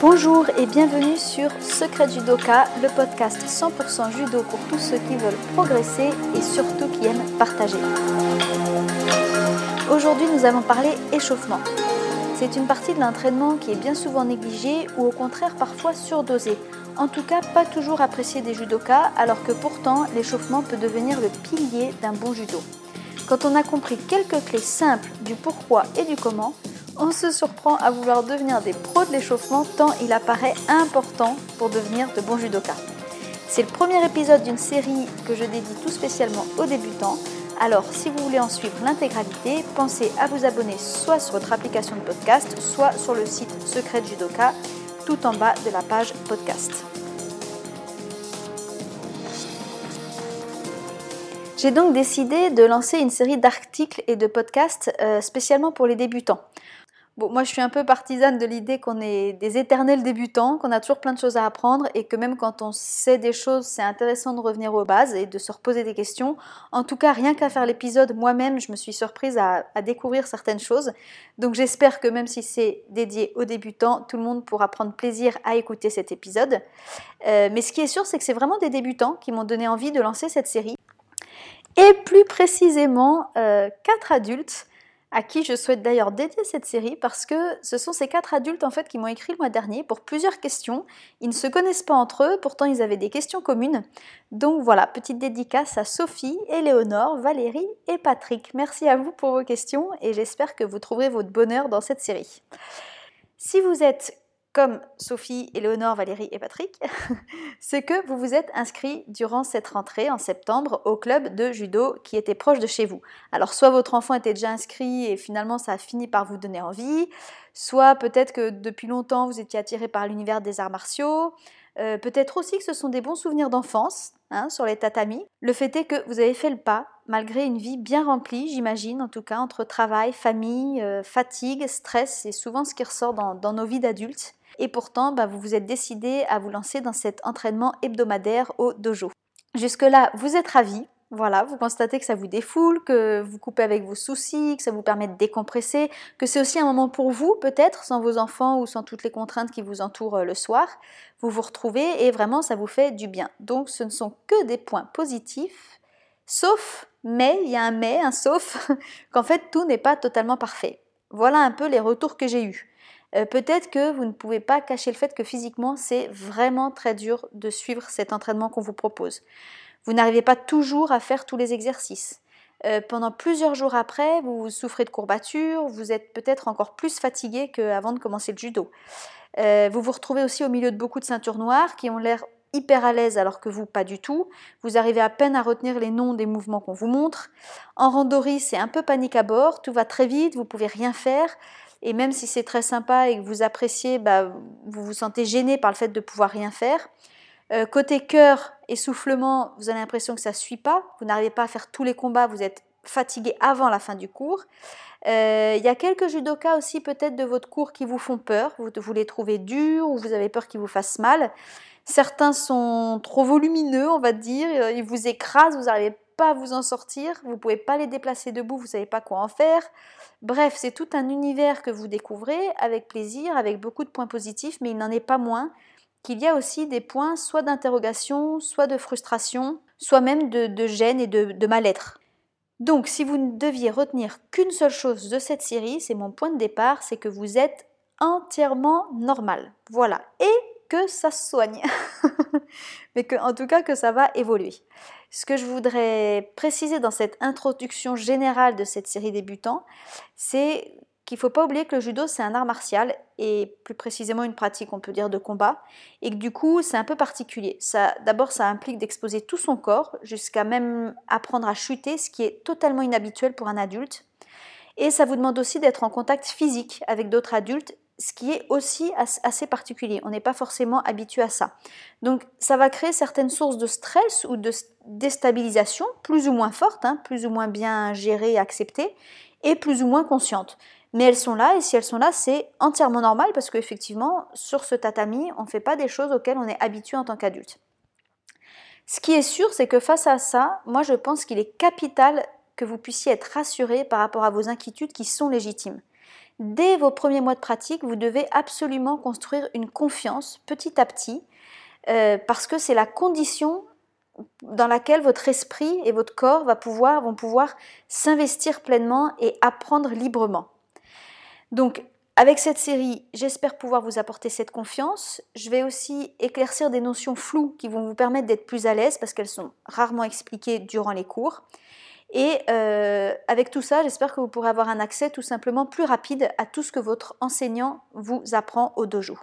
Bonjour et bienvenue sur Secret Judoka, le podcast 100% judo pour tous ceux qui veulent progresser et surtout qui aiment partager. Aujourd'hui, nous allons parler échauffement. C'est une partie de l'entraînement qui est bien souvent négligée ou au contraire parfois surdosée. En tout cas, pas toujours appréciée des judokas, alors que pourtant l'échauffement peut devenir le pilier d'un bon judo. Quand on a compris quelques clés simples du pourquoi et du comment, on se surprend à vouloir devenir des pros de l'échauffement tant il apparaît important pour devenir de bons judokas. C'est le premier épisode d'une série que je dédie tout spécialement aux débutants. Alors si vous voulez en suivre l'intégralité, pensez à vous abonner soit sur votre application de podcast, soit sur le site Secret Judoka, tout en bas de la page podcast. J'ai donc décidé de lancer une série d'articles et de podcasts euh, spécialement pour les débutants moi, je suis un peu partisane de l'idée qu'on est des éternels débutants, qu'on a toujours plein de choses à apprendre et que même quand on sait des choses, c'est intéressant de revenir aux bases et de se reposer des questions. En tout cas, rien qu'à faire l'épisode, moi-même, je me suis surprise à, découvrir certaines choses. Donc, j'espère que même si c'est dédié aux débutants, tout le monde pourra prendre plaisir à écouter cet épisode. Euh, mais ce qui est sûr, c'est que c'est vraiment des débutants qui m'ont donné envie de lancer cette série. Et plus précisément, euh, quatre adultes à qui je souhaite d'ailleurs dédier cette série parce que ce sont ces quatre adultes en fait qui m'ont écrit le mois dernier pour plusieurs questions. Ils ne se connaissent pas entre eux, pourtant ils avaient des questions communes. Donc voilà, petite dédicace à Sophie, Éléonore, Valérie et Patrick. Merci à vous pour vos questions et j'espère que vous trouverez votre bonheur dans cette série. Si vous êtes comme Sophie, Éléonore, Valérie et Patrick, c'est que vous vous êtes inscrit durant cette rentrée en septembre au club de judo qui était proche de chez vous. Alors soit votre enfant était déjà inscrit et finalement ça a fini par vous donner envie, soit peut-être que depuis longtemps vous étiez attiré par l'univers des arts martiaux, euh, peut-être aussi que ce sont des bons souvenirs d'enfance hein, sur les tatamis. Le fait est que vous avez fait le pas malgré une vie bien remplie, j'imagine, en tout cas, entre travail, famille, euh, fatigue, stress, c'est souvent ce qui ressort dans nos vies d'adultes et pourtant bah, vous vous êtes décidé à vous lancer dans cet entraînement hebdomadaire au dojo. Jusque-là, vous êtes ravi. Voilà, vous constatez que ça vous défoule, que vous coupez avec vos soucis, que ça vous permet de décompresser, que c'est aussi un moment pour vous, peut-être, sans vos enfants ou sans toutes les contraintes qui vous entourent euh, le soir. Vous vous retrouvez et vraiment ça vous fait du bien. Donc ce ne sont que des points positifs, sauf, mais, il y a un mais, un sauf, qu'en fait tout n'est pas totalement parfait. Voilà un peu les retours que j'ai eus. Euh, peut-être que vous ne pouvez pas cacher le fait que physiquement, c'est vraiment très dur de suivre cet entraînement qu'on vous propose. Vous n'arrivez pas toujours à faire tous les exercices. Euh, pendant plusieurs jours après, vous souffrez de courbatures, vous êtes peut-être encore plus fatigué qu'avant de commencer le judo. Euh, vous vous retrouvez aussi au milieu de beaucoup de ceintures noires qui ont l'air hyper à l'aise alors que vous pas du tout. Vous arrivez à peine à retenir les noms des mouvements qu'on vous montre. En randori, c'est un peu panique à bord, tout va très vite, vous pouvez rien faire. Et même si c'est très sympa et que vous appréciez, bah, vous vous sentez gêné par le fait de pouvoir rien faire. Euh, côté cœur, essoufflement, vous avez l'impression que ça ne suit pas. Vous n'arrivez pas à faire tous les combats, vous êtes fatigué avant la fin du cours. Euh, il y a quelques judokas aussi peut-être de votre cours qui vous font peur. Vous, les trouvez durs ou vous avez peur qu'ils vous fassent mal. Certains sont trop volumineux, on va dire. Ils vous écrasent, vous n'arrivez pas vous en sortir. Vous ne pouvez pas les déplacer debout, vous ne savez pas quoi en faire. Bref, c'est tout un univers que vous découvrez avec plaisir, avec beaucoup de points positifs, mais il n'en est pas moins qu'il y a aussi des points soit d'interrogation, soit de frustration, soit même de, gêne et de, de mal-être. Donc, si vous ne deviez retenir qu'une seule chose de cette série, c'est mon point de départ, c'est que vous êtes entièrement normal. Voilà. Et que ça se soigne. Mais que, en tout cas, que ça va évoluer. Ce que je voudrais préciser dans cette introduction générale de cette série débutant, c'est qu'il ne faut pas oublier que le judo, c'est un art martial et plus précisément une pratique, on peut dire, de combat, et que du coup, c'est un peu particulier. d'abord, ça implique d'exposer tout son corps jusqu'à même apprendre à chuter, ce qui est totalement inhabituel pour un adulte. Et ça vous demande aussi d'être en contact physique avec d'autres adultes ce qui est aussi assez particulier. On n'est pas forcément habitué à ça. Donc ça va créer certaines sources de stress ou de déstabilisation, plus ou moins fortes, hein, plus ou moins bien gérées et acceptées, et plus ou moins conscientes. Mais elles sont là, et si elles sont là, c'est entièrement normal parce qu'effectivement, sur ce tatami, on ne fait pas des choses auxquelles on est habitué en tant qu'adulte. Ce qui est sûr, c'est que face à ça, moi je pense qu'il est capital que vous puissiez être rassuré par rapport à vos inquiétudes qui sont légitimes. Dès vos premiers mois de pratique, vous devez absolument construire une confiance petit à petit, euh, parce que c'est la condition dans laquelle votre esprit et votre corps vont pouvoir s'investir pleinement et apprendre librement. Donc, avec cette série, j'espère pouvoir vous apporter cette confiance. Je vais aussi éclaircir des notions floues qui vont vous permettre d'être plus à l'aise parce qu'elles sont rarement expliquées durant les cours. Et euh, avec tout ça, j'espère que vous pourrez avoir un accès tout simplement plus rapide à tout ce que votre enseignant vous apprend au dojo.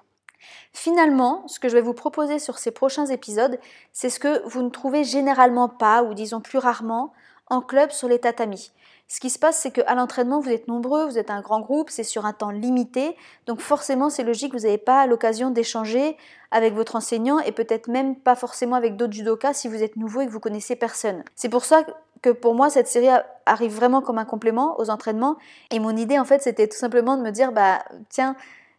Finalement, ce que je vais vous proposer sur ces prochains épisodes, c'est ce que vous ne trouvez généralement pas, ou disons plus rarement, en club sur les tatamis. Ce qui se passe, c'est qu'à l'entraînement, vous êtes nombreux, vous êtes un grand groupe, c'est sur un temps limité, donc forcément, c'est logique, vous n'avez pas l'occasion d'échanger avec votre enseignant et peut-être même pas forcément avec d'autres judokas si vous êtes nouveau et que vous connaissez personne. C'est pour ça que pour moi, cette série arrive vraiment comme un complément aux entraînements. Et mon idée, en fait, c'était tout simplement de me dire, bah, tiens,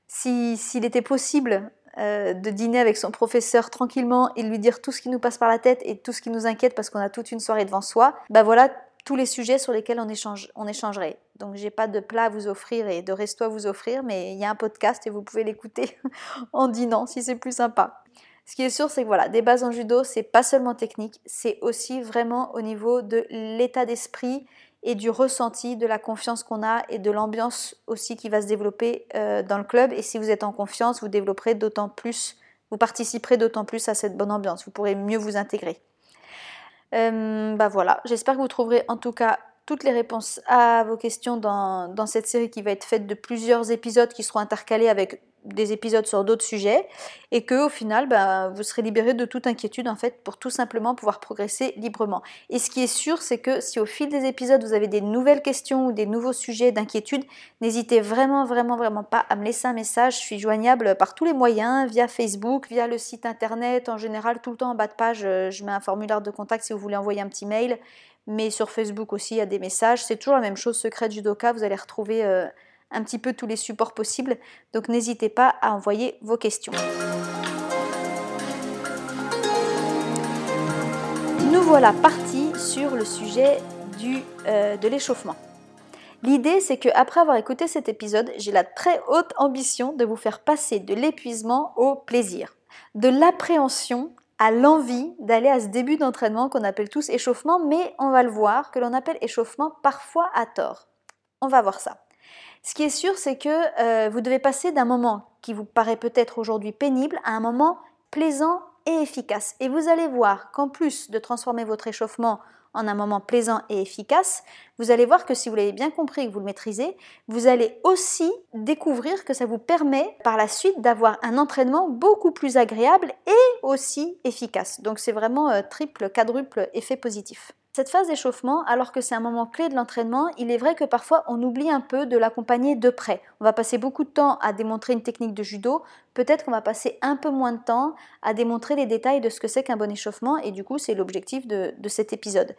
s'il était possible euh, de dîner avec son professeur tranquillement et lui dire tout ce qui nous passe par la tête et tout ce qui nous inquiète parce qu'on a toute une soirée devant soi, bah voilà tous les sujets sur lesquels on, échange, on échangerait. Donc j'ai pas de plat à vous offrir et de resto à vous offrir, mais il y a un podcast et vous pouvez l'écouter en dînant si c'est plus sympa. Ce qui est sûr, c'est que voilà, des bases en judo, c'est pas seulement technique, c'est aussi vraiment au niveau de l'état d'esprit et du ressenti, de la confiance qu'on a et de l'ambiance aussi qui va se développer euh, dans le club. Et si vous êtes en confiance, vous développerez d'autant plus, vous participerez d'autant plus à cette bonne ambiance. Vous pourrez mieux vous intégrer. Euh, bah voilà, j'espère que vous trouverez en tout cas toutes les réponses à vos questions dans, dans, cette série qui va être faite de plusieurs épisodes qui seront intercalés avec des épisodes sur d'autres sujets et que au final bah, vous serez libéré de toute inquiétude en fait pour tout simplement pouvoir progresser librement. Et ce qui est sûr c'est que si au fil des épisodes vous avez des nouvelles questions ou des nouveaux sujets d'inquiétude, n'hésitez vraiment vraiment vraiment pas à me laisser un message. Je suis joignable par tous les moyens, via Facebook, via le site internet, en général tout le temps en bas de page euh, je mets un formulaire de contact si vous voulez envoyer un petit mail. Mais sur Facebook aussi il y a des messages. C'est toujours la même chose, secret judoka, vous allez retrouver... Euh, un petit peu tous les supports possibles. Donc n'hésitez pas à envoyer vos questions. Nous voilà partis sur le sujet du, euh, de l'échauffement. L'idée, c'est que après avoir écouté cet épisode, j'ai la très haute ambition de vous faire passer de l'épuisement au plaisir, de l'appréhension à l'envie d'aller à ce début d'entraînement qu'on appelle tous échauffement, mais on va le voir que l'on appelle échauffement parfois à tort. On va voir ça. Ce qui est sûr, c'est que euh, vous devez passer d'un moment qui vous paraît peut-être aujourd'hui pénible à un moment plaisant et efficace. Et vous allez voir qu'en plus de transformer votre échauffement en un moment plaisant et efficace, vous allez voir que si vous l'avez bien compris et que vous le maîtrisez, vous allez aussi découvrir que ça vous permet par la suite d'avoir un entraînement beaucoup plus agréable et aussi efficace. Donc c'est vraiment euh, triple, quadruple effet positif. Cette phase d'échauffement, alors que c'est un moment clé de l'entraînement, il est vrai que parfois on oublie un peu de l'accompagner de près. On va passer beaucoup de temps à démontrer une technique de judo, peut-être qu'on va passer un peu moins de temps à démontrer les détails de ce que c'est qu'un bon échauffement, et du coup c'est l'objectif de, cet épisode.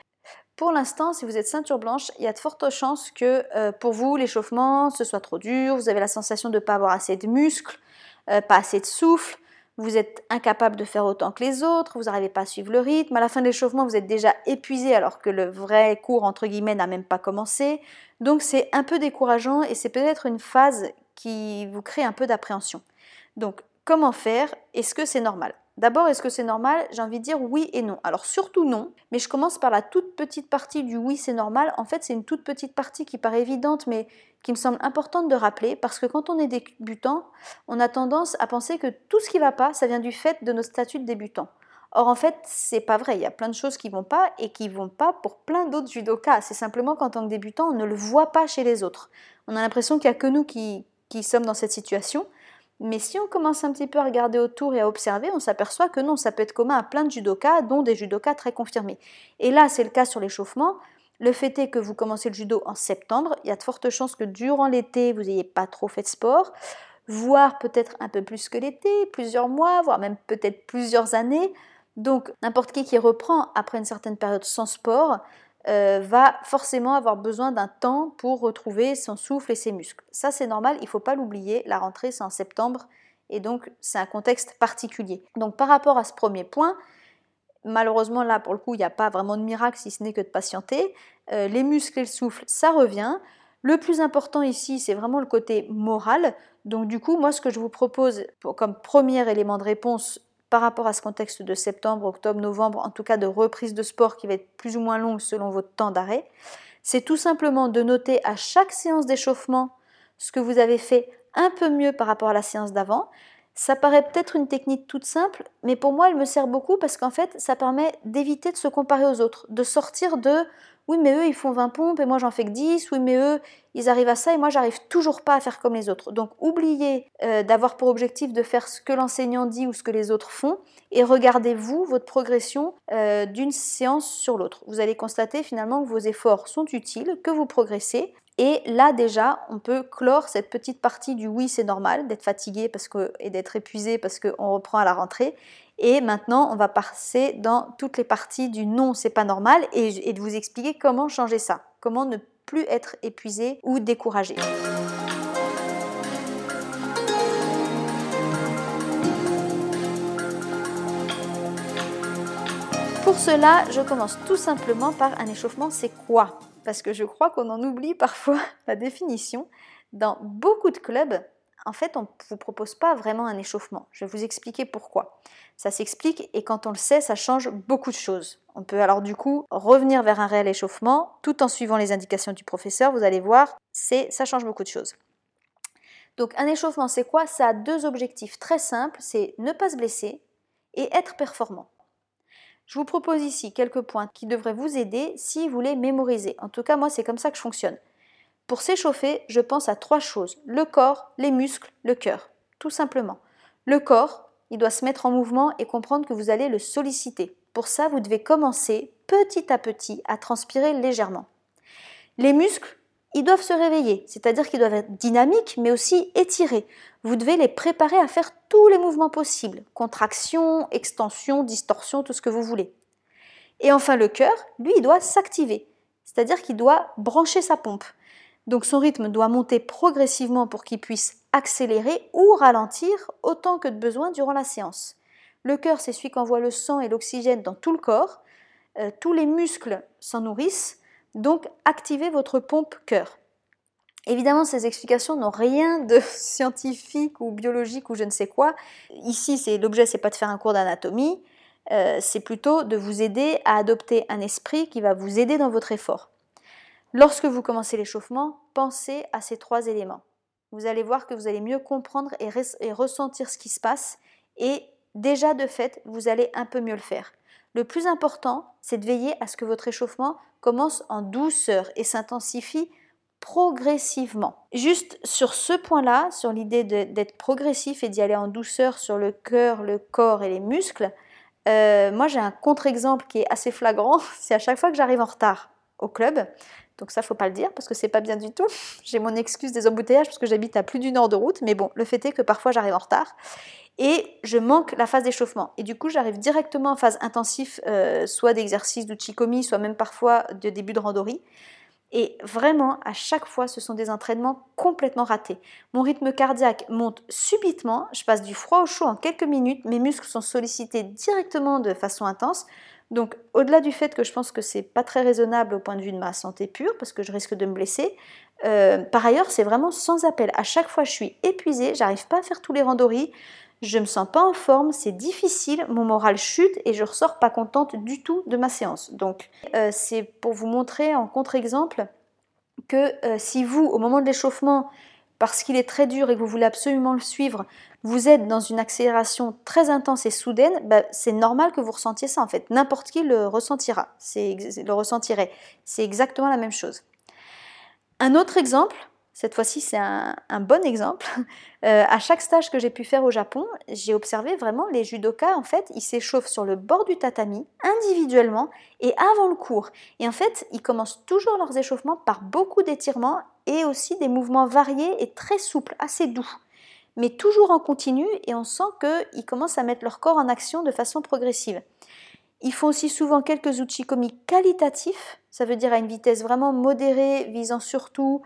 Pour l'instant, si vous êtes ceinture blanche, il y a de fortes chances que euh, pour vous, l'échauffement, ce soit trop dur, vous avez la sensation de ne pas avoir assez de muscles, euh, pas assez de souffle, vous êtes incapable de faire autant que les autres, vous n'arrivez pas à suivre le rythme, à la fin de l'échauffement, vous êtes déjà épuisé alors que le vrai cours, entre guillemets, n'a même pas commencé. Donc c'est un peu décourageant et c'est peut-être une phase qui vous crée un peu d'appréhension. Donc comment faire? Est-ce que c'est normal? D'abord, est-ce que c'est normal? J'ai envie de dire oui et non. Alors surtout non, mais je commence par la toute petite partie du oui c'est normal. En fait, c'est une toute petite partie qui paraît évidente, mais qui me semble importante de rappeler, parce que quand on est débutant, on a tendance à penser que tout ce qui ne va pas, ça vient du fait de nos statuts de débutant. Or en fait, c'est pas vrai. Il y a plein de choses qui vont pas et qui vont pas pour plein d'autres judokas. C'est simplement qu'en tant que débutant, on ne le voit pas chez les autres. On a l'impression qu'il n'y a que nous qui, qui sommes dans cette situation. Mais si on commence un petit peu à regarder autour et à observer, on s'aperçoit que non, ça peut être commun à plein de judokas, dont des judokas très confirmés. Et là, c'est le cas sur l'échauffement. Le fait est que vous commencez le judo en septembre, il y a de fortes chances que durant l'été, vous n'ayez pas trop fait de sport, voire peut-être un peu plus que l'été, plusieurs mois, voire même peut-être plusieurs années. Donc n'importe qui qui reprend après une certaine période sans sport euh, va forcément avoir besoin d'un temps pour retrouver son souffle et ses muscles. Ça c'est normal, il ne faut pas l'oublier, la rentrée c'est en septembre et donc c'est un contexte particulier. Donc par rapport à ce premier point, malheureusement là pour le coup il n'y a pas vraiment de miracle si ce n'est que de patienter. Euh, les muscles et le souffle ça revient. Le plus important ici, c'est vraiment le côté moral. Donc du coup, moi, ce que je vous propose comme premier élément de réponse par rapport à ce contexte de septembre, octobre, novembre, en tout cas de reprise de sport qui va être plus ou moins longue selon votre temps d'arrêt, c'est tout simplement de noter à chaque séance d'échauffement ce que vous avez fait un peu mieux par rapport à la séance d'avant. Ça paraît peut-être une technique toute simple, mais pour moi, elle me sert beaucoup parce qu'en fait, ça permet d'éviter de se comparer aux autres, de sortir de oui, mais eux, ils font 20 pompes et moi, j'en fais que 10. Oui, mais eux, ils arrivent à ça et moi, j'arrive toujours pas à faire comme les autres. Donc, oubliez euh, d'avoir pour objectif de faire ce que l'enseignant dit ou ce que les autres font et regardez-vous votre progression euh, d'une séance sur l'autre. Vous allez constater finalement que vos efforts sont utiles, que vous progressez et là déjà, on peut clore cette petite partie du oui, c'est normal d'être fatigué parce que, et d'être épuisé parce qu'on reprend à la rentrée. Et maintenant, on va passer dans toutes les parties du non, c'est pas normal et, de vous expliquer comment changer ça, comment ne plus être épuisé ou découragé. Pour cela, je commence tout simplement par un échauffement, c'est quoi? Parce que je crois qu'on en oublie parfois la définition. Dans beaucoup de clubs, en fait, on ne vous propose pas vraiment un échauffement. Je vais vous expliquer pourquoi. Ça s'explique et quand on le sait, ça change beaucoup de choses. On peut alors du coup revenir vers un réel échauffement tout en suivant les indications du professeur. Vous allez voir, c'est ça change beaucoup de choses. Donc un échauffement, c'est quoi? Ça a deux objectifs très simples, c'est ne pas se blesser et être performant. Je vous propose ici quelques points qui devraient vous aider si vous voulez mémoriser. En tout cas, moi, c'est comme ça que je fonctionne. Pour s'échauffer, je pense à trois choses. Le corps, les muscles, le cœur. Tout simplement. Le corps, il doit se mettre en mouvement et comprendre que vous allez le solliciter. Pour ça, vous devez commencer petit à petit à transpirer légèrement. Les muscles, ils doivent se réveiller, c'est-à-dire qu'ils doivent être dynamiques mais aussi étirés. Vous devez les préparer à faire tous les mouvements possibles, contraction, extension, distorsion, tout ce que vous voulez. Et enfin le cœur, lui, il doit s'activer, c'est-à-dire qu'il doit brancher sa pompe. Donc son rythme doit monter progressivement pour qu'il puisse accélérer ou ralentir autant que de besoin durant la séance. Le cœur, c'est celui qui envoie le sang et l'oxygène dans tout le corps. Euh, tous les muscles s'en nourrissent. Donc activez votre pompe cœur. Évidemment, ces explications n'ont rien de scientifique ou biologique ou je ne sais quoi. Ici, c'est l'objet, c'est pas de faire un cours d'anatomie, euh, c'est plutôt de vous aider à adopter un esprit qui va vous aider dans votre effort. Lorsque vous commencez l'échauffement, pensez à ces trois éléments. Vous allez voir que vous allez mieux comprendre et, ressentir ce qui se passe et déjà de fait, vous allez un peu mieux le faire. Le plus important, c'est de veiller à ce que votre échauffement commence en douceur et s'intensifie progressivement. Juste sur ce point-là, sur l'idée d'être progressif et d'y aller en douceur sur le cœur, le corps et les muscles, euh, moi j'ai un contre-exemple qui est assez flagrant, c'est à chaque fois que j'arrive en retard au club, donc ça, faut pas le dire parce que c'est pas bien du tout. J'ai mon excuse des embouteillages parce que j'habite à plus d'une heure de route, mais bon, le fait est que parfois j'arrive en retard et je manque la phase d'échauffement. Et du coup, j'arrive directement en phase intensive, euh, soit d'exercice d'uchikomi, soit même parfois de début de randori. Et vraiment, à chaque fois, ce sont des entraînements complètement ratés. Mon rythme cardiaque monte subitement, je passe du froid au chaud en quelques minutes, mes muscles sont sollicités directement de façon intense. Donc, au-delà du fait que je pense que c'est pas très raisonnable au point de vue de ma santé pure, parce que je risque de me blesser, euh, par ailleurs, c'est vraiment sans appel. À chaque fois, je suis épuisée, j'arrive pas à faire tous les randoris, je me sens pas en forme, c'est difficile, mon moral chute et je ressors pas contente du tout de ma séance. Donc, euh, c'est pour vous montrer en contre-exemple que euh, si vous, au moment de l'échauffement, parce qu'il est très dur et que vous voulez absolument le suivre, vous êtes dans une accélération très intense et soudaine, bah, c'est normal que vous ressentiez ça en fait. N'importe qui le ressentira, le ressentirait. C'est exactement la même chose. Un autre exemple, cette fois-ci c'est un, bon exemple. Euh, à chaque stage que j'ai pu faire au Japon, j'ai observé vraiment les judokas en fait, ils s'échauffent sur le bord du tatami individuellement et avant le cours. Et en fait, ils commencent toujours leurs échauffements par beaucoup d'étirements et aussi des mouvements variés et très souples, assez doux mais toujours en continu et on sent qu'ils commencent à mettre leur corps en action de façon progressive. Ils font aussi souvent quelques outils comiques qualitatifs, ça veut dire à une vitesse vraiment modérée, visant surtout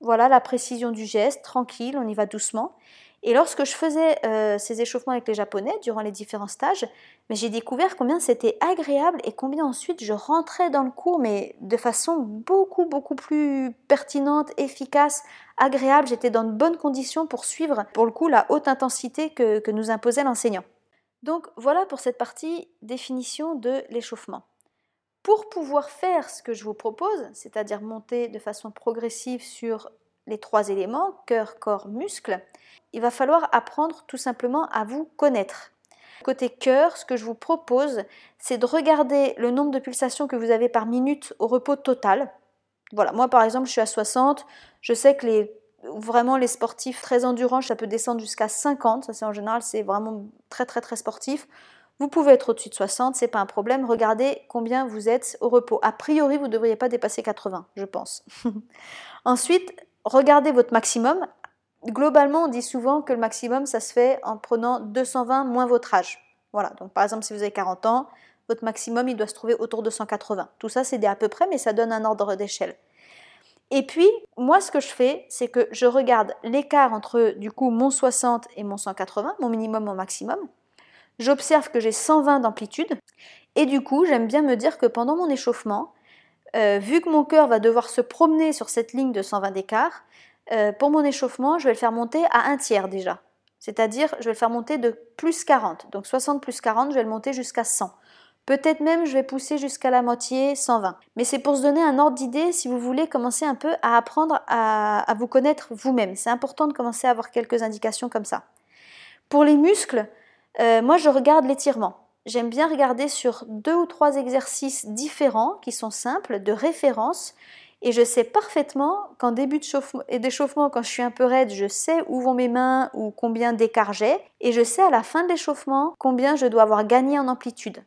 voilà, la précision du geste, tranquille, on y va doucement. Et lorsque je faisais euh, ces échauffements avec les Japonais durant les différents stages, mais j'ai découvert combien c'était agréable et combien ensuite je rentrais dans le cours, mais de façon beaucoup beaucoup plus pertinente, efficace, agréable. J'étais dans de bonnes conditions pour suivre, pour le coup, la haute intensité que, que nous imposait l'enseignant. Donc voilà pour cette partie définition de l'échauffement. Pour pouvoir faire ce que je vous propose, c'est-à-dire monter de façon progressive sur les trois éléments, cœur, corps, muscle, il va falloir apprendre tout simplement à vous connaître. Côté cœur, ce que je vous propose, c'est de regarder le nombre de pulsations que vous avez par minute au repos total. Voilà, moi par exemple, je suis à 60. Je sais que les vraiment les sportifs très endurants, ça peut descendre jusqu'à 50. Ça c'est en général, c'est vraiment très très très sportif. Vous pouvez être au-dessus de 60, c'est pas un problème. Regardez combien vous êtes au repos. A priori, vous ne devriez pas dépasser 80, je pense. Ensuite, regardez votre maximum globalement, on dit souvent que le maximum, ça se fait en prenant 220 moins votre âge. Voilà, donc par exemple, si vous avez 40 ans, votre maximum, il doit se trouver autour de 180. Tout ça, c'est des à peu près, mais ça donne un ordre d'échelle. Et puis, moi, ce que je fais, c'est que je regarde l'écart entre, du coup, mon 60 et mon 180, mon minimum, mon maximum. J'observe que j'ai 120 d'amplitude. Et du coup, j'aime bien me dire que pendant mon échauffement, euh, vu que mon cœur va devoir se promener sur cette ligne de 120 d'écart, euh, pour mon échauffement, je vais le faire monter à un tiers déjà. C'est-à-dire, je vais le faire monter de plus 40. Donc 60 plus 40, je vais le monter jusqu'à 100. Peut-être même je vais pousser jusqu'à la moitié, 120. Mais c'est pour se donner un ordre d'idée si vous voulez commencer un peu à apprendre à, vous connaître vous-même. C'est important de commencer à avoir quelques indications comme ça. Pour les muscles, euh, moi je regarde l'étirement. J'aime bien regarder sur deux ou trois exercices différents qui sont simples, de référence, et je sais parfaitement qu'en début d'échauffement, quand je suis un peu raide, je sais où vont mes mains ou combien d'écart j'ai. Et je sais à la fin de l'échauffement combien je dois avoir gagné en amplitude.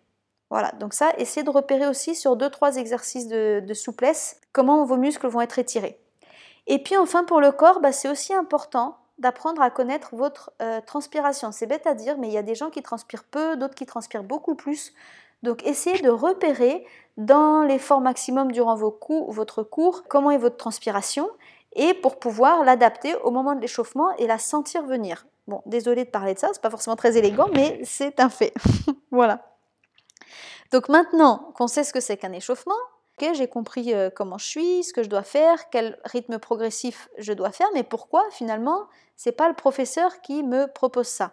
Voilà, donc ça, essayez de repérer aussi sur 2-3 exercices de, souplesse comment vos muscles vont être étirés. Et puis enfin pour le corps, bah, c'est aussi important d'apprendre à connaître votre euh, transpiration. C'est bête à dire, mais il y a des gens qui transpirent peu, d'autres qui transpirent beaucoup plus. Donc essayez de repérer dans l'effort maximum durant vos votre cours comment est votre transpiration et pour pouvoir l'adapter au moment de l'échauffement et la sentir venir. Bon, désolé de parler de ça, c'est pas forcément très élégant, mais c'est un fait. voilà. Donc maintenant qu'on sait ce que c'est qu'un échauffement, j'ai compris euh, comment je suis, ce que je dois faire, quel rythme progressif je dois faire, mais pourquoi finalement c'est pas le professeur qui me propose ça?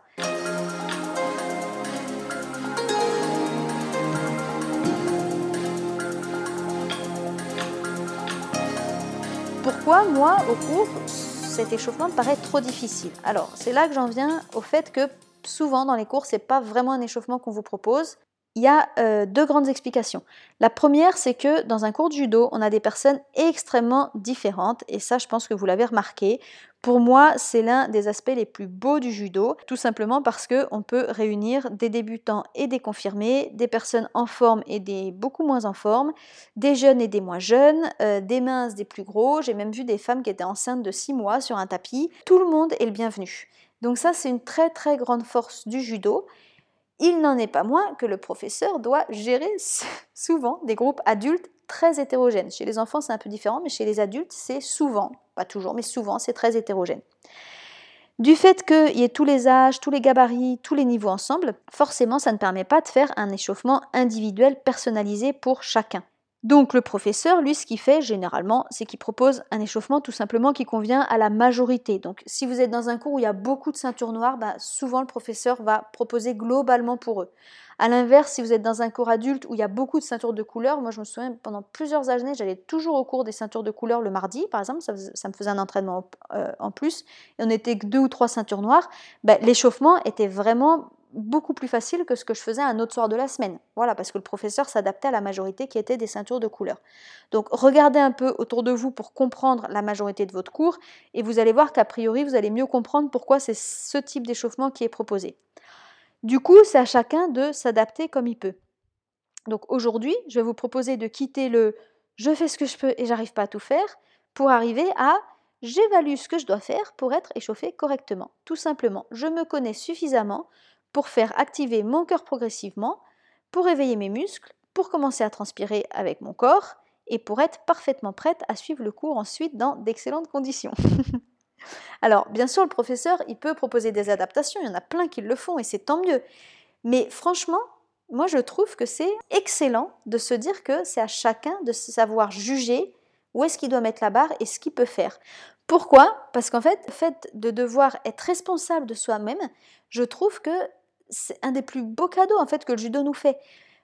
Pourquoi, moi, au cours, cet échauffement me paraît trop difficile? Alors, c'est là que j'en viens au fait que souvent dans les cours, c'est pas vraiment un échauffement qu'on vous propose. Il y a euh, deux grandes explications. La première, c'est que dans un cours de judo, on a des personnes extrêmement différentes, et ça, je pense que vous l'avez remarqué. Pour moi, c'est l'un des aspects les plus beaux du judo, tout simplement parce qu'on peut réunir des débutants et des confirmés, des personnes en forme et des beaucoup moins en forme, des jeunes et des moins jeunes, euh, des minces, des plus gros. J'ai même vu des femmes qui étaient enceintes de 6 mois sur un tapis. Tout le monde est le bienvenu. Donc ça, c'est une très très grande force du judo. Il n'en est pas moins que le professeur doit gérer souvent des groupes adultes très hétérogène. Chez les enfants, c'est un peu différent, mais chez les adultes, c'est souvent, pas toujours, mais souvent, c'est très hétérogène. Du fait qu'il y ait tous les âges, tous les gabarits, tous les niveaux ensemble, forcément, ça ne permet pas de faire un échauffement individuel personnalisé pour chacun. Donc le professeur, lui, ce qu'il fait généralement, c'est qu'il propose un échauffement tout simplement qui convient à la majorité. Donc si vous êtes dans un cours où il y a beaucoup de ceintures noires, bah, souvent le professeur va proposer globalement pour eux. A l'inverse, si vous êtes dans un cours adulte où il y a beaucoup de ceintures de couleur, moi je me souviens pendant plusieurs années, j'allais toujours au cours des ceintures de couleur le mardi, par exemple, ça, me faisait un entraînement euh, en plus, et on était que deux ou trois ceintures noires, bah, l'échauffement était vraiment beaucoup plus facile que ce que je faisais un autre soir de la semaine. Voilà, parce que le professeur s'adaptait à la majorité qui était des ceintures de couleur. Donc regardez un peu autour de vous pour comprendre la majorité de votre cours et vous allez voir qu'a priori vous allez mieux comprendre pourquoi c'est ce type d'échauffement qui est proposé. Du coup, c'est à chacun de s'adapter comme il peut. Donc aujourd'hui, je vais vous proposer de quitter le je fais ce que je peux et j'arrive pas à tout faire pour arriver à j'évalue ce que je dois faire pour être échauffé correctement. Tout simplement, je me connais suffisamment pour faire activer mon cœur progressivement, pour éveiller mes muscles, pour commencer à transpirer avec mon corps et pour être parfaitement prête à suivre le cours ensuite dans d'excellentes conditions. Alors, bien sûr, le professeur, il peut proposer des adaptations, il y en a plein qui le font et c'est tant mieux. Mais franchement, moi, je trouve que c'est excellent de se dire que c'est à chacun de savoir juger où est-ce qu'il doit mettre la barre et ce qu'il peut faire. Pourquoi? Parce qu'en fait, le fait de devoir être responsable de soi-même, je trouve que c'est un des plus beaux cadeaux en fait que le judo nous fait.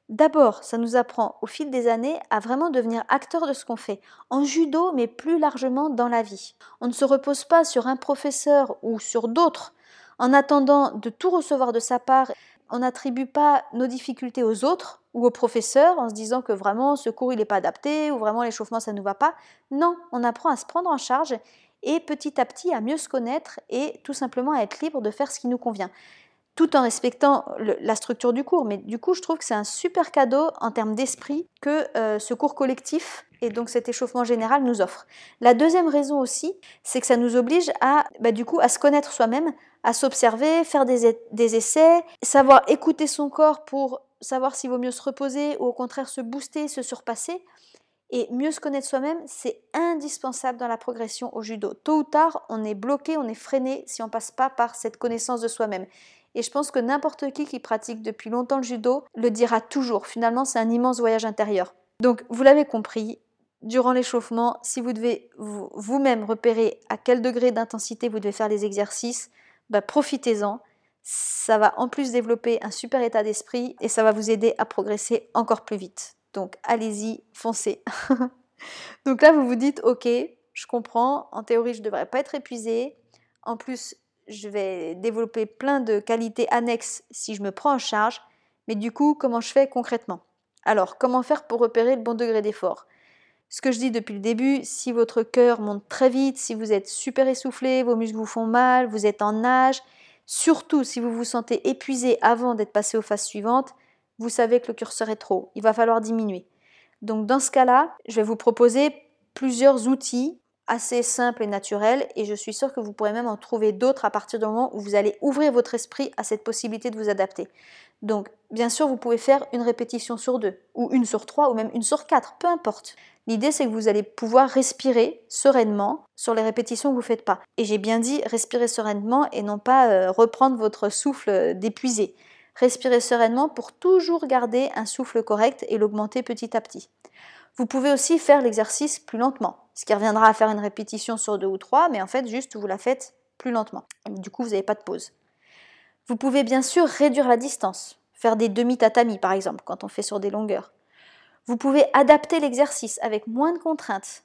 D'abord, ça nous apprend au fil des années à vraiment devenir acteur de ce qu'on fait, en judo, mais plus largement dans la vie. On ne se repose pas sur un professeur ou sur d'autres en attendant de tout recevoir de sa part. On n'attribue pas nos difficultés aux autres ou aux professeurs en se disant que vraiment ce cours il n'est pas adapté ou vraiment l'échauffement ça ne nous va pas. Non, on apprend à se prendre en charge et petit à petit à mieux se connaître et tout simplement à être libre de faire ce qui nous convient tout en respectant la structure du cours. Mais du coup, je trouve que c'est un super cadeau en termes d'esprit que euh, ce cours collectif et donc cet échauffement général nous offre. La deuxième raison aussi, c'est que ça nous oblige à, bah, du coup, à se connaître soi-même, à s'observer, faire des, des essais, savoir écouter son corps pour savoir s'il vaut mieux se reposer ou au contraire se booster, se surpasser. Et mieux se connaître soi-même, c'est indispensable dans la progression au judo. Tôt ou tard, on est bloqué, on est freiné si on passe pas par cette connaissance de soi-même. Et je pense que n'importe qui qui pratique depuis longtemps le judo le dira toujours. Finalement, c'est un immense voyage intérieur. Donc, vous l'avez compris, durant l'échauffement, si vous devez vous-même repérer à quel degré d'intensité vous devez faire les exercices, bah, profitez-en. Ça va en plus développer un super état d'esprit et ça va vous aider à progresser encore plus vite. Donc allez-y, foncez. Donc là, vous vous dites, ok, je comprends, en théorie, je ne devrais pas être épuisé. En plus, je vais développer plein de qualités annexes si je me prends en charge, mais du coup, comment je fais concrètement? Alors, comment faire pour repérer le bon degré d'effort? Ce que je dis depuis le début, si votre cœur monte très vite, si vous êtes super essoufflé, vos muscles vous font mal, vous êtes en nage, surtout si vous vous sentez épuisé avant d'être passé aux phases suivantes, vous savez que le curseur est trop, il va falloir diminuer. Donc dans ce cas-là, je vais vous proposer plusieurs outils assez simple et naturel et je suis sûre que vous pourrez même en trouver d'autres à partir du moment où vous allez ouvrir votre esprit à cette possibilité de vous adapter. Donc, bien sûr, vous pouvez faire une répétition sur deux, ou une sur trois, ou même une sur quatre, peu importe. L'idée, c'est que vous allez pouvoir respirer sereinement sur les répétitions que vous ne faites pas. Et j'ai bien dit respirer sereinement et non pas euh, reprendre votre souffle d'épuisé. Respirez sereinement pour toujours garder un souffle correct et l'augmenter petit à petit. Vous pouvez aussi faire l'exercice plus lentement, ce qui reviendra à faire une répétition sur deux ou trois, mais en fait, juste vous la faites plus lentement. du coup, vous n'avez pas de pause. Vous pouvez bien sûr réduire la distance, faire des demi-tatamis par exemple, quand on fait sur des longueurs. Vous pouvez adapter l'exercice avec moins de contraintes.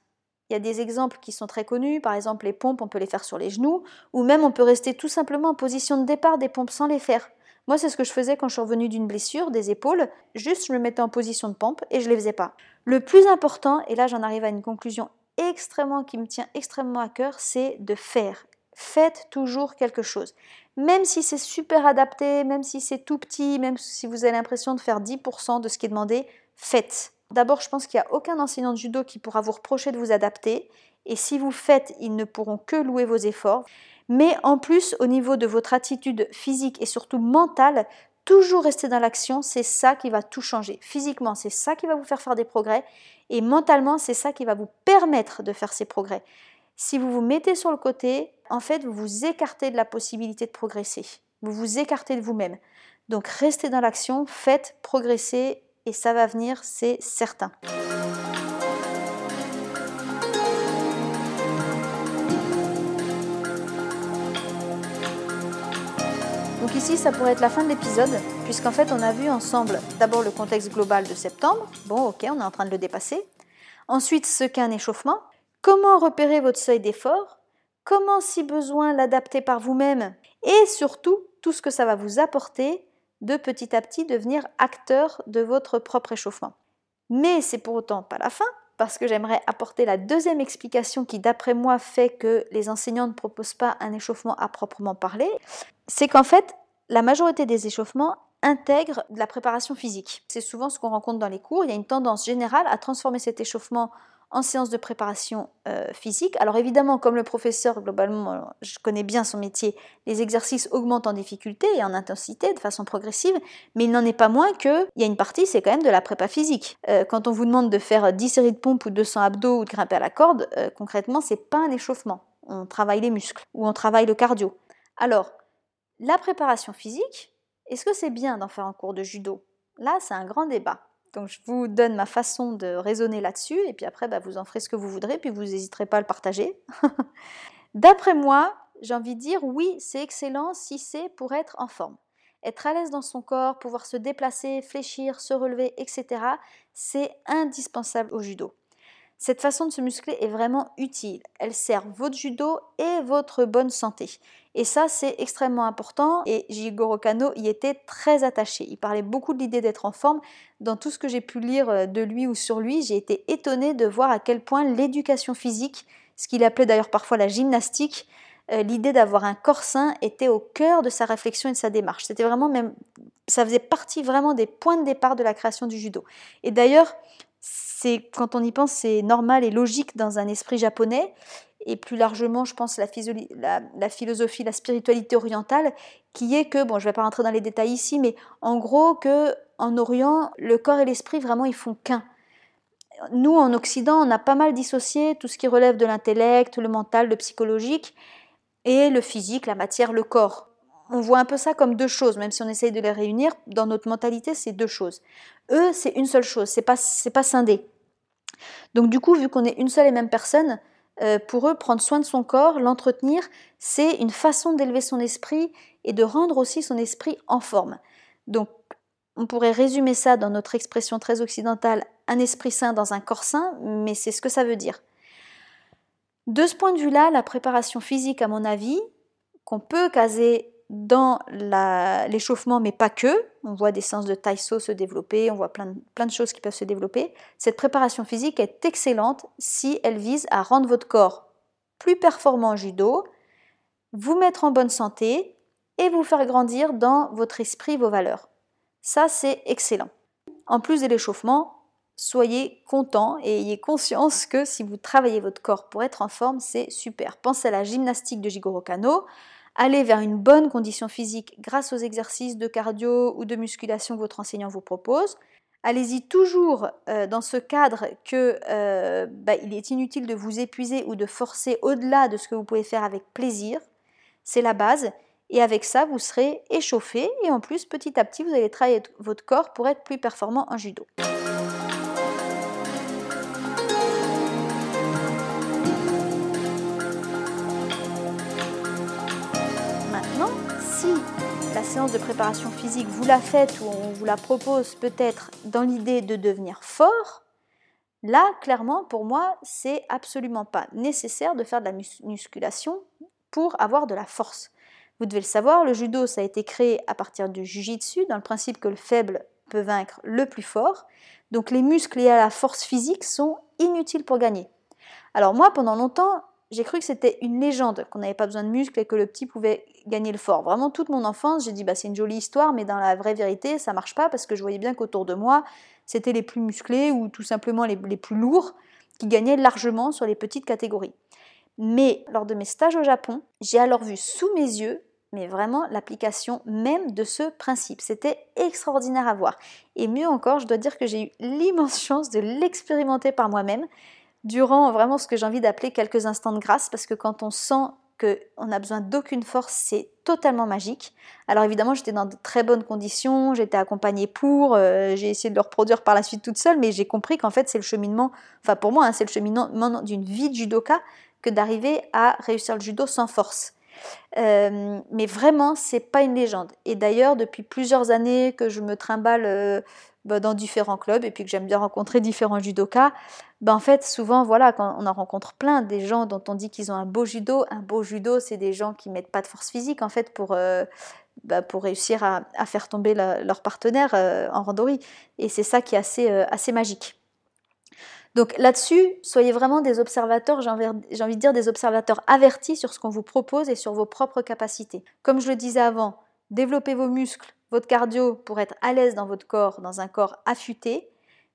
Il y a des exemples qui sont très connus, par exemple les pompes, on peut les faire sur les genoux, ou même on peut rester tout simplement en position de départ des pompes sans les faire. Moi, c'est ce que je faisais quand je suis revenue d'une blessure, des épaules. Juste, je me mettais en position de pompe et je ne les faisais pas. Le plus important, et là j'en arrive à une conclusion extrêmement qui me tient extrêmement à cœur, c'est de faire. Faites toujours quelque chose. Même si c'est super adapté, même si c'est tout petit, même si vous avez l'impression de faire 10% de ce qui est demandé, faites. D'abord, je pense qu'il n'y a aucun enseignant de judo qui pourra vous reprocher de vous adapter. Et si vous faites, ils ne pourront que louer vos efforts. Mais en plus, au niveau de votre attitude physique et surtout mentale, toujours rester dans l'action, c'est ça qui va tout changer. Physiquement, c'est ça qui va vous faire faire des progrès. Et mentalement, c'est ça qui va vous permettre de faire ces progrès. Si vous vous mettez sur le côté, en fait, vous vous écartez de la possibilité de progresser. Vous vous écartez de vous-même. Donc restez dans l'action, faites progresser et ça va venir, c'est certain. Ici, ça pourrait être la fin de l'épisode, puisqu'en fait, on a vu ensemble d'abord le contexte global de septembre. Bon, ok, on est en train de le dépasser. Ensuite, ce qu'est un échauffement. Comment repérer votre seuil d'effort? Comment, si besoin, l'adapter par vous-même? Et surtout, tout ce que ça va vous apporter de petit à petit devenir acteur de votre propre échauffement. Mais c'est pour autant pas la fin, parce que j'aimerais apporter la deuxième explication qui, d'après moi, fait que les enseignants ne proposent pas un échauffement à proprement parler. C'est qu'en fait, la majorité des échauffements intègrent de la préparation physique. C'est souvent ce qu'on rencontre dans les cours. Il y a une tendance générale à transformer cet échauffement en séance de préparation euh, physique. Alors évidemment, comme le professeur, globalement, je connais bien son métier, les exercices augmentent en difficulté et en intensité de façon progressive, mais il n'en est pas moins qu'il y a une partie, c'est quand même de la prépa physique. Euh, quand on vous demande de faire 10 séries de pompes ou 200 abdos ou de grimper à la corde, euh, concrètement, c'est pas un échauffement. on travaille les muscles ou on travaille le cardio. Alors, la préparation physique, est-ce que c'est bien d'en faire un cours de judo? Là, c'est un grand débat. Donc, je vous donne ma façon de raisonner là-dessus, et puis après, bah, vous en ferez ce que vous voudrez, puis vous n'hésiterez pas à le partager. D'après moi, j'ai envie de dire oui, c'est excellent si c'est pour être en forme. Être à l'aise dans son corps, pouvoir se déplacer, fléchir, se relever, etc., c'est indispensable au judo. Cette façon de se muscler est vraiment utile. Elle sert votre judo et votre bonne santé. Et ça, c'est extrêmement important. Et Jigoro Kano y était très attaché. Il parlait beaucoup de l'idée d'être en forme. Dans tout ce que j'ai pu lire euh, de lui ou sur lui, j'ai été étonnée de voir à quel point l'éducation physique, ce qu'il appelait d'ailleurs parfois la gymnastique, euh, l'idée d'avoir un corps sain était au cœur de sa réflexion et de sa démarche. C'était vraiment même, ça faisait partie vraiment des points de départ de la création du judo. Et d'ailleurs, c'est quand on y pense, c'est normal et logique dans un esprit japonais et plus largement, je pense, la, la, philosophie, la spiritualité orientale, qui est que, bon, je ne vais pas rentrer dans les détails ici, mais en gros que en Orient, le corps et l'esprit, vraiment, ils font qu'un. Nous, en Occident, on a pas mal dissocié tout ce qui relève de l'intellect, le mental, le psychologique, et le physique, la matière, le corps. On voit un peu ça comme deux choses, même si on essaye de les réunir. Dans notre mentalité, c'est deux choses. Eux, c'est une seule chose, c'est pas, pas scindé. Donc du coup, vu qu'on est une seule et même personne, euh, pour eux, prendre soin de son corps, l'entretenir, c'est une façon d'élever son esprit et de rendre aussi son esprit en forme. Donc, on pourrait résumer ça dans notre expression très occidentale, un esprit sain dans un corps sain, mais c'est ce que ça veut dire. De ce point de vue-là, la préparation physique, à mon avis, qu'on peut caser dans l'échauffement, mais pas que, on voit des séances de taïso se développer, on voit plein de, choses qui peuvent se développer, cette préparation physique est excellente si elle vise à rendre votre corps plus performant en judo, vous mettre en bonne santé et vous faire grandir dans votre esprit, vos valeurs. Ça, c'est excellent. En plus de l'échauffement, soyez content et ayez conscience que si vous travaillez votre corps pour être en forme, c'est super. Pensez à la gymnastique de Jigoro Kano. Allez vers une bonne condition physique grâce aux exercices de cardio ou de musculation que votre enseignant vous propose. Allez-y toujours euh, dans ce cadre que euh, bah, est inutile de vous épuiser ou de forcer au-delà de ce que vous pouvez faire avec plaisir. C'est la base. Et avec ça, vous serez échauffé et en plus, petit à petit, vous allez travailler votre corps pour être plus performant en judo. De préparation physique, vous la faites ou on vous la propose peut-être dans l'idée de devenir fort, là, clairement, pour moi, c'est absolument pas nécessaire de faire de la musculation pour avoir de la force. Vous devez le savoir, le judo, ça a été créé à partir du jujitsu, dans le principe que le faible peut vaincre le plus fort. Donc les muscles liés à la force physique sont inutiles pour gagner. Alors moi, pendant longtemps, j'ai cru que c'était une légende, qu'on n'avait pas besoin de muscles et que le petit pouvait gagner le fort. Vraiment, toute mon enfance, j'ai dit, bah, c'est une jolie histoire, mais dans la vraie vérité, ça marche pas parce que je voyais bien qu'autour de moi, c'était les plus musclés ou tout simplement les, les plus lourds qui gagnaient largement sur les petites catégories. Mais lors de mes stages au Japon, j'ai alors vu sous mes yeux, mais vraiment l'application même de ce principe. C'était extraordinaire à voir. Et mieux encore, je dois dire que j'ai eu l'immense chance de l'expérimenter par moi-même durant vraiment ce que j'ai envie d'appeler quelques instants de grâce, parce que quand on sent qu'on n'a besoin d'aucune force, c'est totalement magique. Alors évidemment, j'étais dans de très bonnes conditions, j'étais accompagnée pour, euh, j'ai essayé de le reproduire par la suite toute seule, mais j'ai compris qu'en fait, c'est le cheminement, enfin pour moi, hein, c'est le cheminement d'une vie de judoka que d'arriver à réussir le judo sans force. Euh, mais vraiment, c'est pas une légende. Et d'ailleurs, depuis plusieurs années que je me trimballe euh, bah, dans différents clubs et puis que j'aime bien rencontrer différents judokas, bah, en fait, souvent, voilà, quand on en rencontre plein des gens dont on dit qu'ils ont un beau judo, un beau judo, c'est des gens qui mettent pas de force physique en fait pour, euh, bah, pour réussir à, faire tomber leur partenaire euh, en randori. Et c'est ça qui est assez, euh, assez magique. Donc là-dessus, soyez vraiment des observateurs, j'ai envie, envie de dire des observateurs avertis sur ce qu'on vous propose et sur vos propres capacités. Comme je le disais avant, développez vos muscles, votre cardio pour être à l'aise dans votre corps, dans un corps affûté.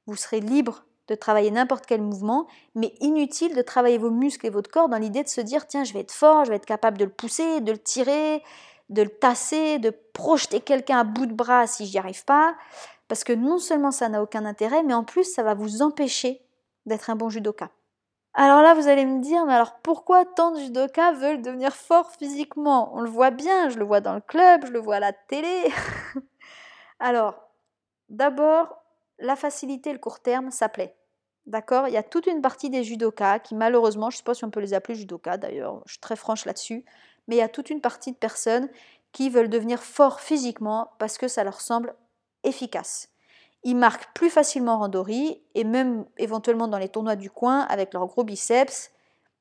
Vous serez libre de travailler n'importe quel mouvement, mais inutile de travailler vos muscles et votre corps dans l'idée de se dire tiens, je vais être fort, je vais être capable de le pousser, de le tirer, de le tasser, de projeter quelqu'un à bout de bras si j'y arrive pas. Parce que non seulement ça n'a aucun intérêt, mais en plus ça va vous empêcher d'être un bon judoka. Alors là, vous allez me dire, mais alors pourquoi tant de judokas veulent devenir forts physiquement? On le voit bien, je le vois dans le club, je le vois à la télé. alors, d'abord, la facilité le court terme, ça plaît. D'accord? Il y a toute une partie des judokas qui, malheureusement, je ne sais pas si on peut les appeler judokas d'ailleurs, je suis très franche là-dessus, mais il y a toute une partie de personnes qui veulent devenir forts physiquement parce que ça leur semble efficace. Ils marquent plus facilement en randori et même éventuellement dans les tournois du coin avec leurs gros biceps.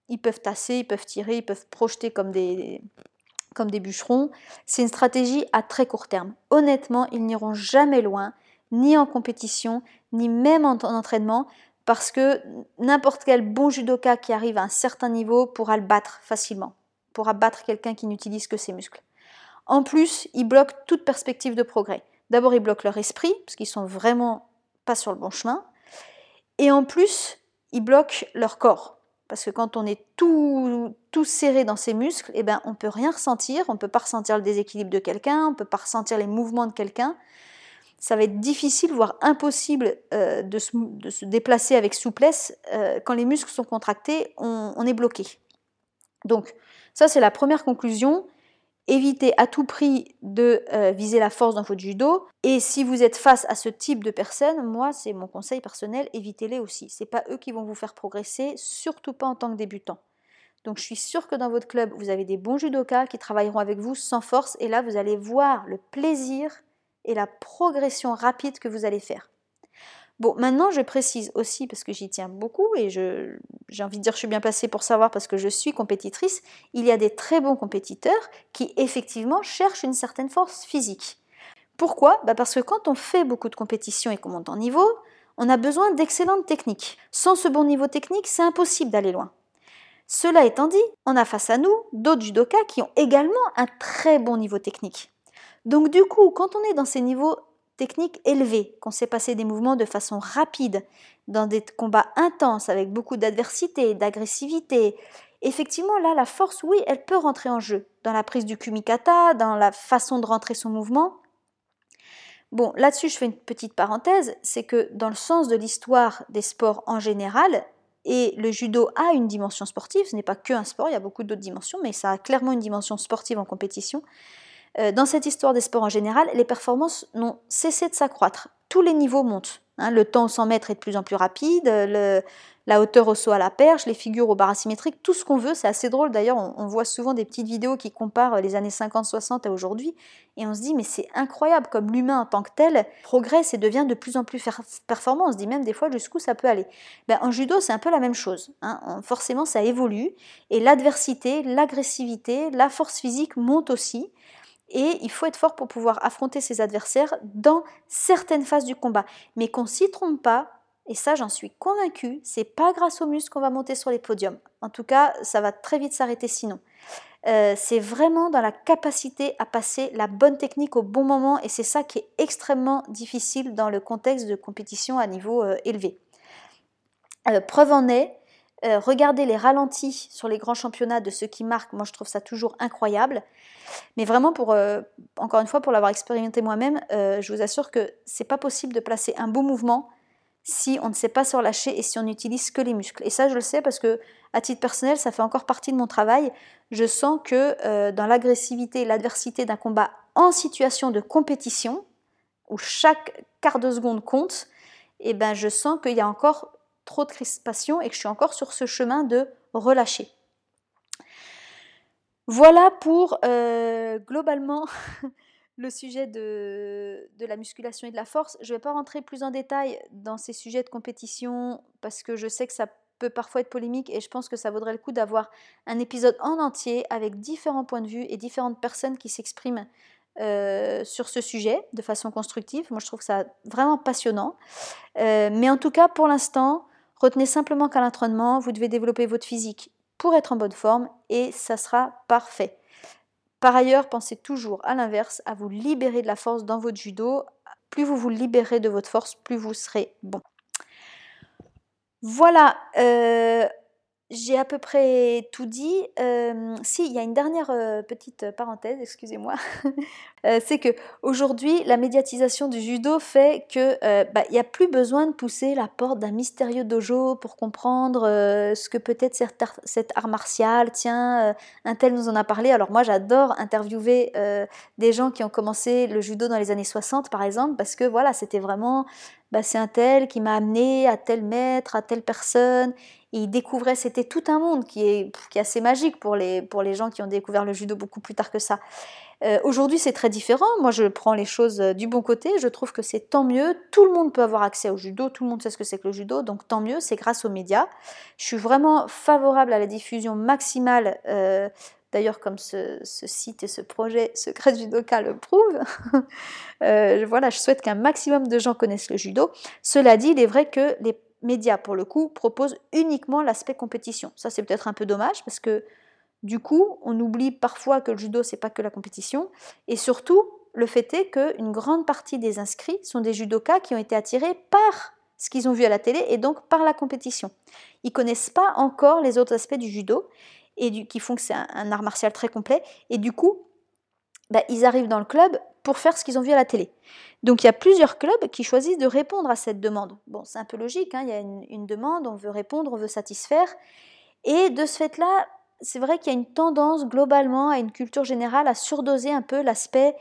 Ils peuvent tasser, ils peuvent tirer, ils peuvent projeter comme des, comme des bûcherons. C'est une stratégie à très court terme. Honnêtement, ils n'iront jamais loin, ni en compétition, ni même en, entraînement, parce que n'importe quel bon judoka qui arrive à un certain niveau pourra le battre facilement, pourra battre quelqu'un qui n'utilise que ses muscles. En plus, ils bloquent toute perspective de progrès. D'abord, ils bloquent leur esprit, parce qu'ils sont vraiment pas sur le bon chemin. Et en plus, ils bloquent leur corps. Parce que quand on est tout, serré dans ses muscles, eh ben, on ne peut rien ressentir. On ne peut pas ressentir le déséquilibre de quelqu'un, on ne peut pas ressentir les mouvements de quelqu'un. Ça va être difficile, voire impossible euh, de, se, déplacer avec souplesse. Euh, quand les muscles sont contractés, on, on est bloqué. Donc, ça, c'est la première conclusion. Évitez à tout prix de euh, viser la force dans votre judo. Et si vous êtes face à ce type de personnes, moi, c'est mon conseil personnel, évitez-les aussi. Ce n'est pas eux qui vont vous faire progresser, surtout pas en tant que débutant. Donc je suis sûre que dans votre club, vous avez des bons judokas qui travailleront avec vous sans force. Et là, vous allez voir le plaisir et la progression rapide que vous allez faire. Bon, maintenant je précise aussi, parce que j'y tiens beaucoup et j'ai envie de dire que je suis bien placée pour savoir parce que je suis compétitrice, il y a des très bons compétiteurs qui effectivement cherchent une certaine force physique. Pourquoi? Bah Parce que quand on fait beaucoup de compétitions et qu'on monte en niveau, on a besoin d'excellentes techniques. Sans ce bon niveau technique, c'est impossible d'aller loin. Cela étant dit, on a face à nous d'autres judokas qui ont également un très bon niveau technique. Donc du coup, quand on est dans ces niveaux technique élevée, qu'on sait passer des mouvements de façon rapide, dans des combats intenses avec beaucoup d'adversité, d'agressivité. Effectivement, là, la force, oui, elle peut rentrer en jeu, dans la prise du kumikata, dans la façon de rentrer son mouvement. Bon, là-dessus, je fais une petite parenthèse, c'est que dans le sens de l'histoire des sports en général, et le judo a une dimension sportive, ce n'est pas que un sport, il y a beaucoup d'autres dimensions, mais ça a clairement une dimension sportive en compétition. Euh, dans cette histoire des sports en général, les performances n'ont cessé de s'accroître. Tous les niveaux montent. Hein. le temps au 100 mètres est de plus en plus rapide, la hauteur au saut à la perche, les figures au bar asymétrique, tout ce qu'on veut. C'est assez drôle d'ailleurs, on, voit souvent des petites vidéos qui comparent les années 50-60 à aujourd'hui, et on se dit mais c'est incroyable comme l'humain en tant que tel progresse et devient de plus en plus performant. On se dit même des fois jusqu'où ça peut aller. Ben, en judo c'est un peu la même chose. Hein. Forcément ça évolue, et l'adversité, l'agressivité, la force physique montent aussi. Et il faut être fort pour pouvoir affronter ses adversaires dans certaines phases du combat. Mais qu'on s'y trompe pas, et ça j'en suis convaincue, c'est pas grâce aux muscles qu'on va monter sur les podiums. En tout cas, ça va très vite s'arrêter sinon. Euh, c'est vraiment dans la capacité à passer la bonne technique au bon moment et c'est ça qui est extrêmement difficile dans le contexte de compétition à niveau euh, élevé. Euh, preuve en est, regardez les ralentis sur les grands championnats de ceux qui marquent, moi je trouve ça toujours incroyable. Mais vraiment, pour, euh, encore une fois, pour l'avoir expérimenté moi-même, euh, je vous assure que c'est pas possible de placer un beau mouvement si on ne sait pas se relâcher et si on n'utilise que les muscles. Et ça, je le sais parce que, à titre personnel, ça fait encore partie de mon travail. Je sens que euh, dans l'agressivité et l'adversité d'un combat en situation de compétition, où chaque quart de seconde compte, eh ben, je sens qu'il y a encore trop de crispation et que je suis encore sur ce chemin de relâcher. Voilà pour euh, globalement le sujet de, la musculation et de la force. Je ne vais pas rentrer plus en détail dans ces sujets de compétition parce que je sais que ça peut parfois être polémique et je pense que ça vaudrait le coup d'avoir un épisode en entier avec différents points de vue et différentes personnes qui s'expriment euh, sur ce sujet de façon constructive. Moi, je trouve ça vraiment passionnant. Euh, mais en tout cas, pour l'instant, retenez simplement qu'à l'entraînement, vous devez développer votre physique pour être en bonne forme et ça sera parfait. Par ailleurs, pensez toujours à l'inverse, à vous libérer de la force dans votre judo. Plus vous vous libérez de votre force, plus vous serez bon. Voilà, euh, j'ai à peu près tout dit. Euh, si, il y a une dernière petite parenthèse, excusez-moi. C'est que aujourd'hui, la médiatisation du judo fait que bah, il n'y a plus besoin de pousser la porte d'un mystérieux dojo pour comprendre ce que peut être cet art, cet art martial. Tiens, un tel nous en a parlé. Alors moi, j'adore interviewer des gens qui ont commencé le judo dans les années 60, par exemple, parce que voilà, c'était vraiment bah, c'est un tel qui m'a amené à tel maître, à telle personne, il découvrait, c'était tout un monde qui est, qui est assez magique pour les, pour les gens qui ont découvert le judo beaucoup plus tard que ça. Euh, aujourd'hui, c'est très différent. Moi, je prends les choses euh, du bon côté. Je trouve que c'est tant mieux. Tout le monde peut avoir accès au judo. Tout le monde sait ce que c'est que le judo. Donc, tant mieux. C'est grâce aux médias. Je suis vraiment favorable à la diffusion maximale. Euh, d'ailleurs, comme ce, site et ce projet Secret Judoka le prouvent, voilà, je souhaite qu'un maximum de gens connaissent le judo. Cela dit, il est vrai que les médias, pour le coup, proposent uniquement l'aspect compétition. Ça, c'est peut-être un peu dommage parce que du coup, on oublie parfois que le judo, c'est pas que la compétition. Et surtout, le fait est qu'une grande partie des inscrits sont des judokas qui ont été attirés par ce qu'ils ont vu à la télé et donc par la compétition. Ils connaissent pas encore les autres aspects du judo et qui font que c'est un, art martial très complet. Et du coup, bah, ils arrivent dans le club pour faire ce qu'ils ont vu à la télé. Donc il y a plusieurs clubs qui choisissent de répondre à cette demande. Bon, c'est un peu logique, hein, il y a une, demande, on veut répondre, on veut satisfaire. Et de ce fait-là, c'est vrai qu'il y a une tendance globalement à une culture générale à surdoser un peu l'aspect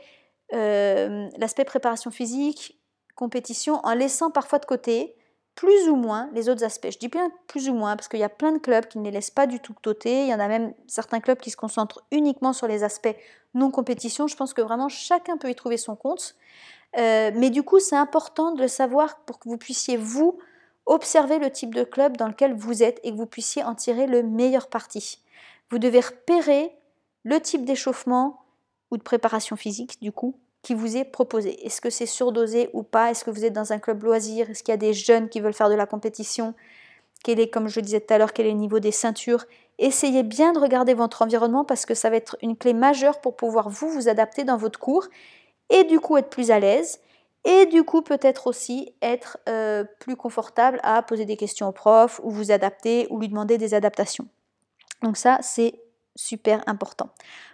euh, préparation physique, compétition, en laissant parfois de côté plus ou moins les autres aspects. Je dis plus ou moins parce qu'il y a plein de clubs qui ne les laissent pas du tout de côté. Il y en a même certains clubs qui se concentrent uniquement sur les aspects non compétition. Je pense que vraiment chacun peut y trouver son compte. Euh, mais du coup, c'est important de le savoir pour que vous puissiez, vous, observer le type de club dans lequel vous êtes et que vous puissiez en tirer le meilleur parti. Vous devez repérer le type d'échauffement ou de préparation physique, du coup, qui vous est proposé. Est-ce que c'est surdosé ou pas? Est-ce que vous êtes dans un club loisir? Est-ce qu'il y a des jeunes qui veulent faire de la compétition? Quel est, comme je disais tout à l'heure, quel est le niveau des ceintures? Essayez bien de regarder votre environnement parce que ça va être une clé majeure pour pouvoir vous vous adapter dans votre cours et du coup être plus à l'aise et du coup peut-être aussi être euh, plus confortable à poser des questions au prof ou vous adapter ou lui demander des adaptations. Donc ça c'est super important.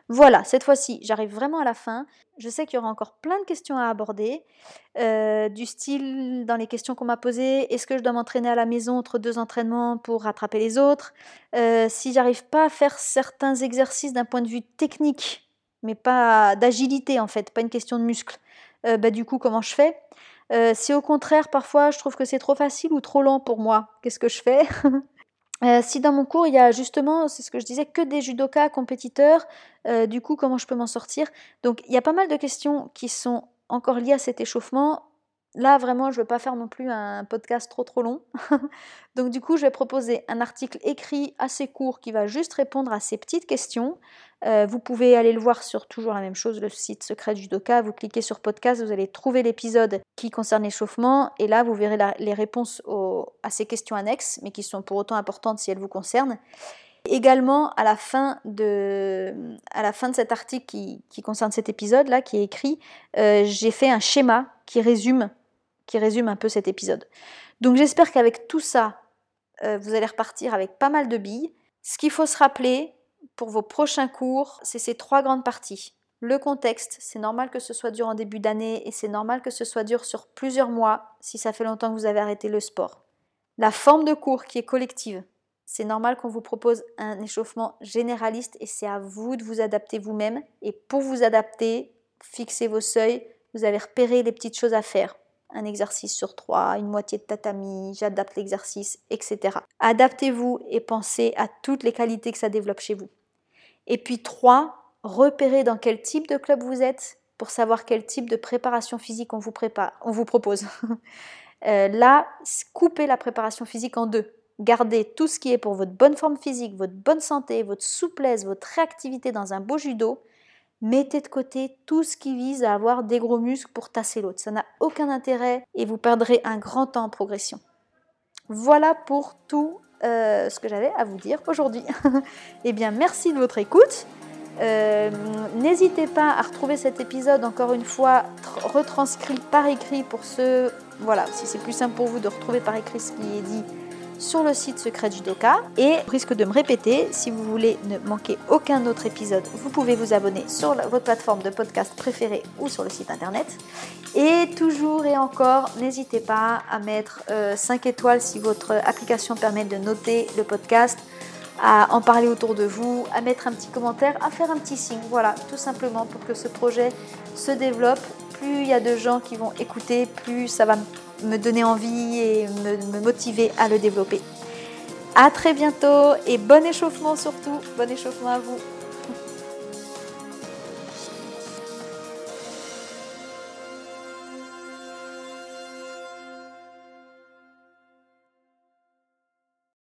Voilà, cette fois-ci, j'arrive vraiment à la fin. Je sais qu'il y aura encore plein de questions à aborder, euh, du style dans les questions qu'on m'a posées, est-ce que je dois m'entraîner à la maison entre deux entraînements pour rattraper les autres? Euh, Si j'arrive pas à faire certains exercices d'un point de vue technique, mais pas d'agilité en fait, pas une question de muscle. Euh, bah, du coup, comment je fais? Si au contraire, parfois, je trouve que c'est trop facile ou trop lent pour moi, qu'est-ce que je fais? euh, si dans mon cours il y a justement, c'est ce que je disais, que des judokas compétiteurs, du coup comment je peux m'en sortir? Donc il y a pas mal de questions qui sont encore liées à cet échauffement. Là, vraiment, je ne veux pas faire non plus un podcast trop trop long. Donc du coup, je vais proposer un article écrit assez court qui va juste répondre à ces petites questions. Euh, vous pouvez aller le voir sur toujours la même chose, le site secret judoka. Vous cliquez sur podcast, vous allez trouver l'épisode qui concerne l'échauffement. Et là, vous verrez les réponses à ces questions annexes, mais qui sont pour autant importantes si elles vous concernent. Également, à la fin de, à la fin de cet article qui, concerne cet épisode-là, qui est écrit, euh, j'ai fait un schéma qui résume qui résume un peu cet épisode. Donc j'espère qu'avec tout ça, euh, vous allez repartir avec pas mal de billes. Ce qu'il faut se rappeler pour vos prochains cours, c'est ces trois grandes parties. Le contexte, c'est normal que ce soit dur en début d'année et c'est normal que ce soit dur sur plusieurs mois si ça fait longtemps que vous avez arrêté le sport. La forme de cours qui est collective, c'est normal qu'on vous propose un échauffement généraliste et c'est à vous de vous adapter vous-même. Et pour vous adapter, fixez vos seuils, vous allez repérer les petites choses à faire un exercice sur trois, une moitié de tatami, j'adapte l'exercice, etc. Adaptez-vous et pensez à toutes les qualités que ça développe chez vous. Et puis trois, repérez dans quel type de club vous êtes pour savoir quel type de préparation physique on vous, propose. Euh, là, coupez la préparation physique en deux. Gardez tout ce qui est pour votre bonne forme physique, votre bonne santé, votre souplesse, votre réactivité dans un beau judo mettez de côté tout ce qui vise à avoir des gros muscles pour tasser l'autre. Ça n'a aucun intérêt et vous perdrez un grand temps en progression. Voilà pour tout euh, ce que j'avais à vous dire aujourd'hui. eh bien, merci de votre écoute. Euh, n'hésitez pas à retrouver cet épisode encore une fois retranscrit par écrit pour ceux, voilà, si c'est plus simple pour vous de retrouver par écrit ce qui est dit sur le site Secret Judoka. Et risque de me répéter, si vous voulez ne manquer aucun autre épisode, vous pouvez vous abonner sur votre plateforme de podcast préférée ou sur le site internet. Et toujours et encore, n'hésitez pas à mettre 5 euh, étoiles si votre application permet de noter le podcast, à en parler autour de vous, à mettre un petit commentaire, à faire un petit signe. Voilà, tout simplement pour que ce projet se développe. Plus il y a de gens qui vont écouter, plus ça va me donner envie et me, motiver à le développer. À très bientôt et bon échauffement surtout. Bon échauffement à vous.